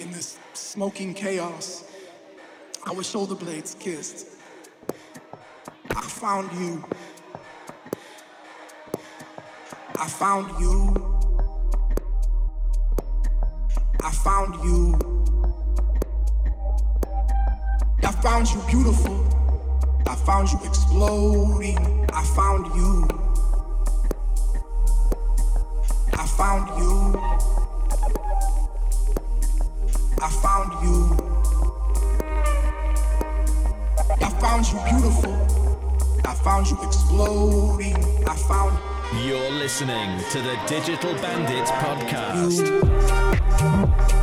in this smoking chaos. Our shoulder blades kissed. I found you. I found you. I found you. I found you beautiful. I found you exploding. I found you. I found you found you. I found you beautiful. I found you exploding. I found. You're listening to the Digital Bandits podcast. You.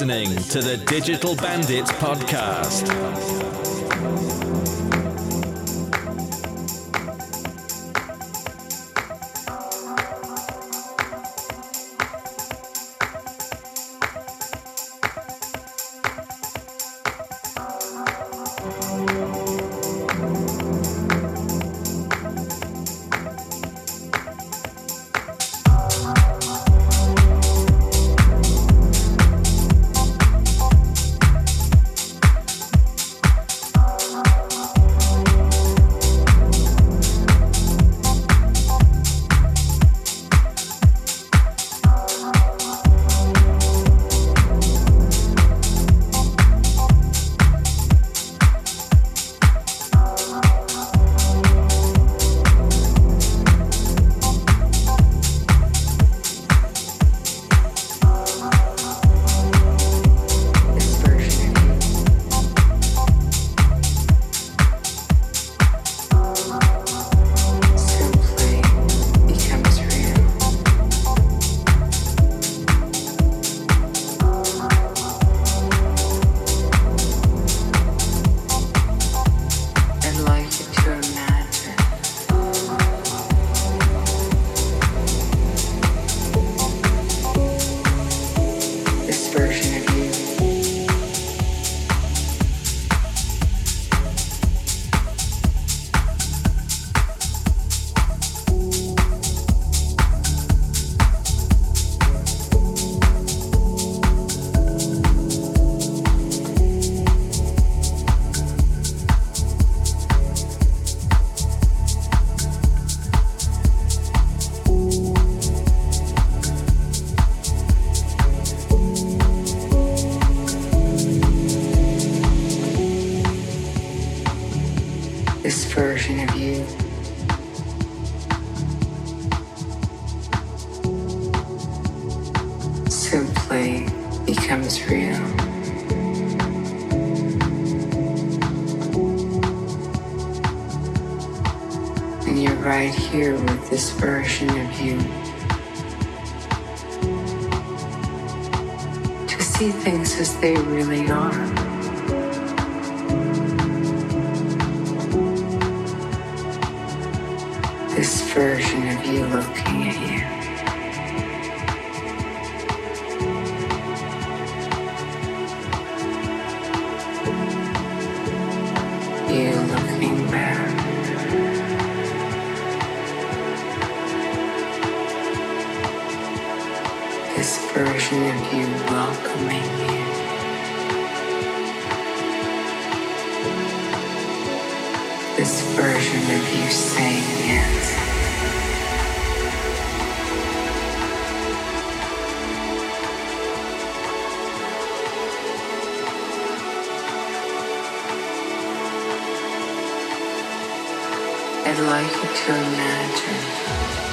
listening to the Digital Bandits podcast. this version of you welcoming you. This version of you saying yes. I'd like you to imagine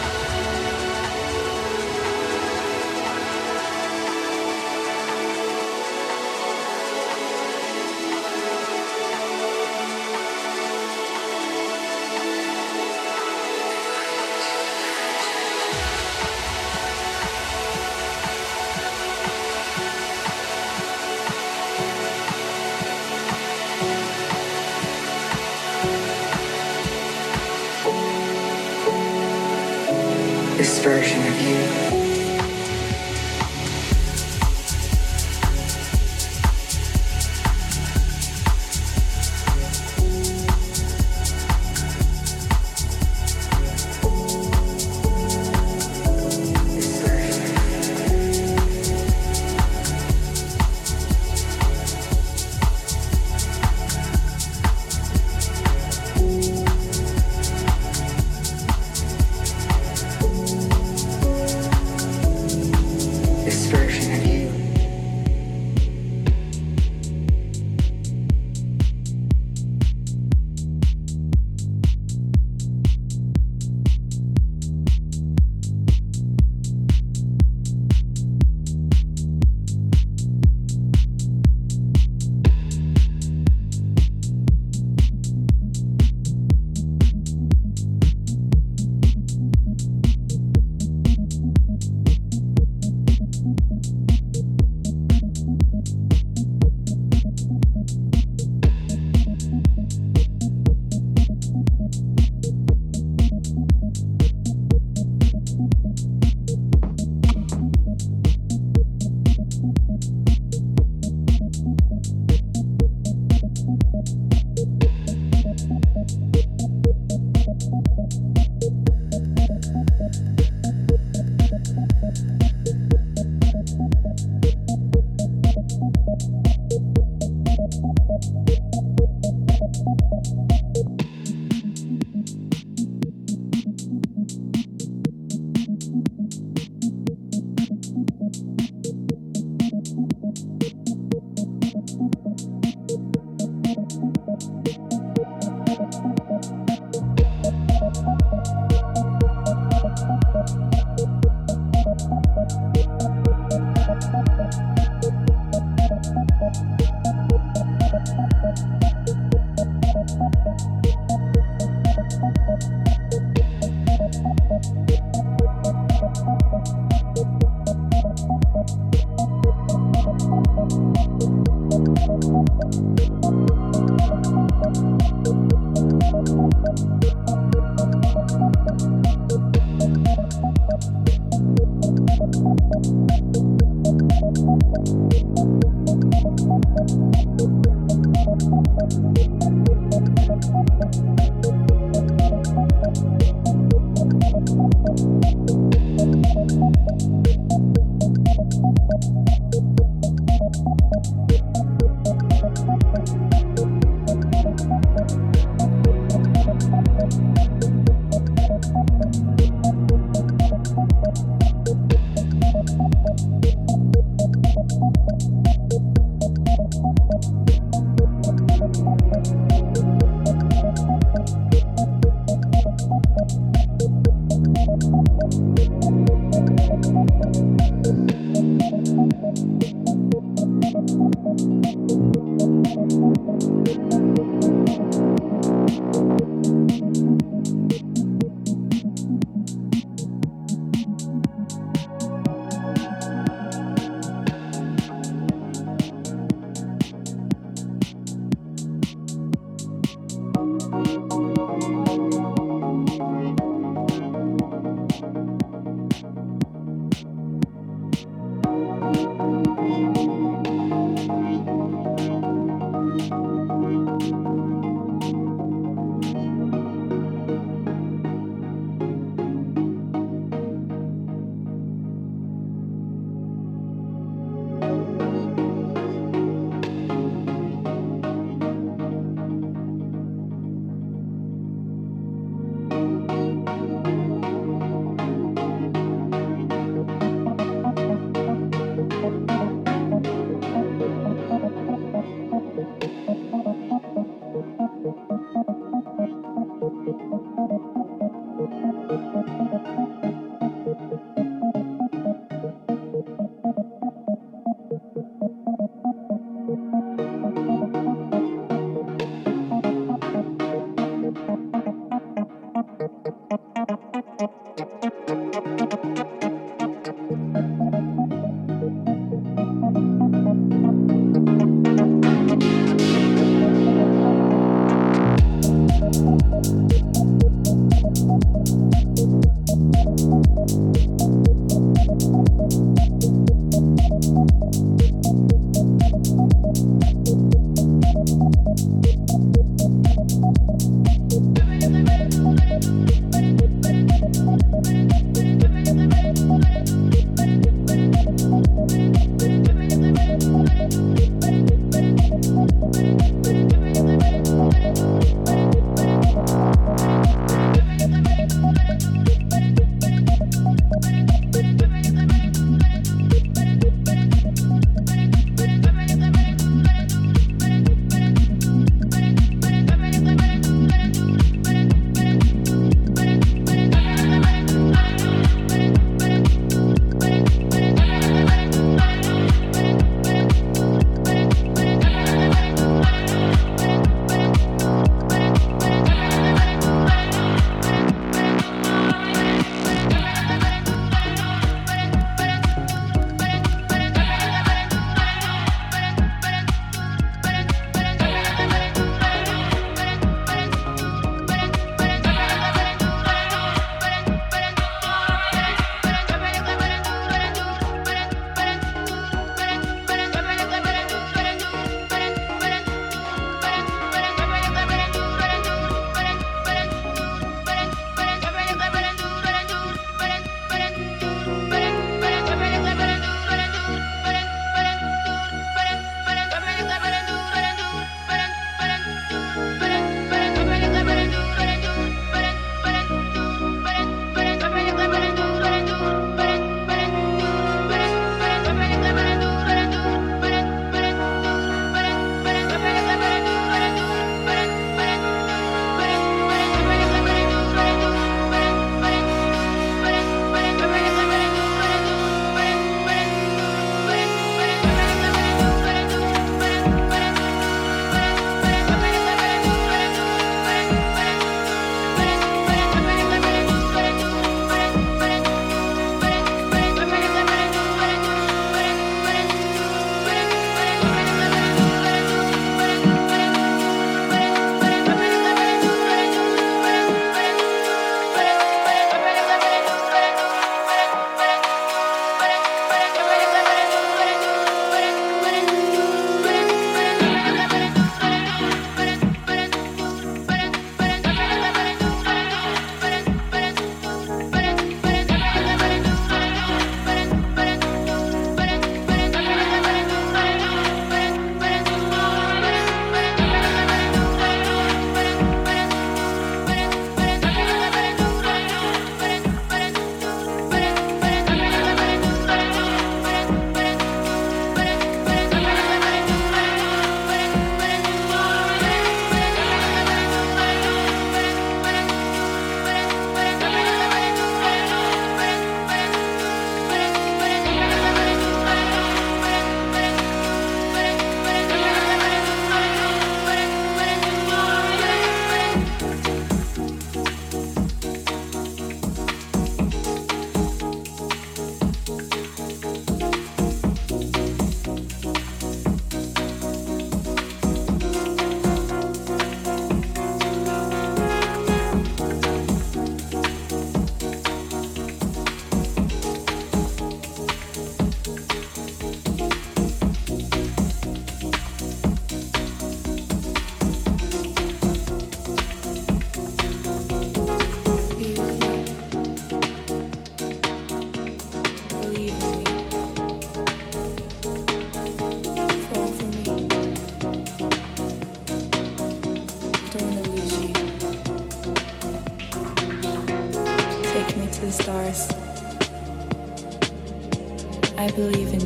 believe in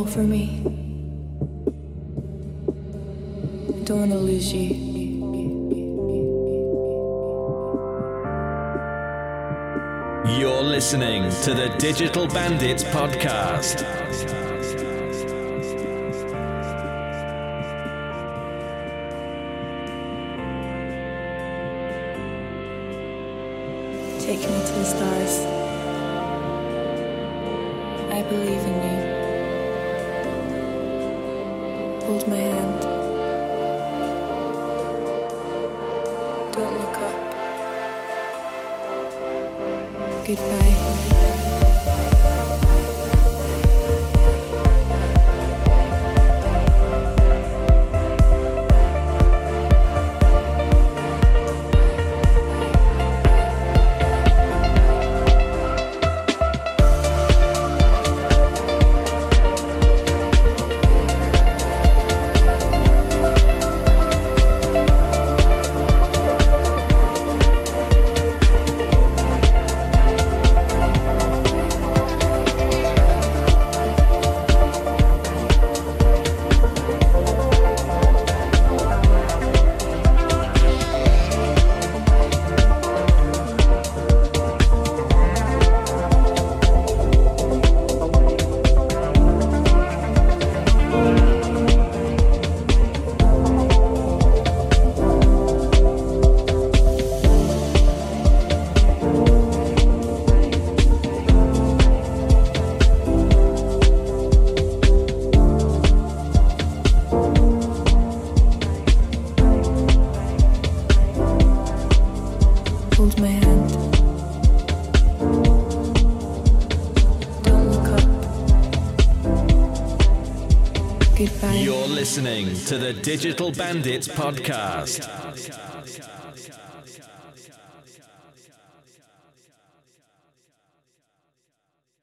Fall for me. Don't wanna lose you. You're listening to the Digital Bandits podcast. Listening to the Digital Bandits podcast.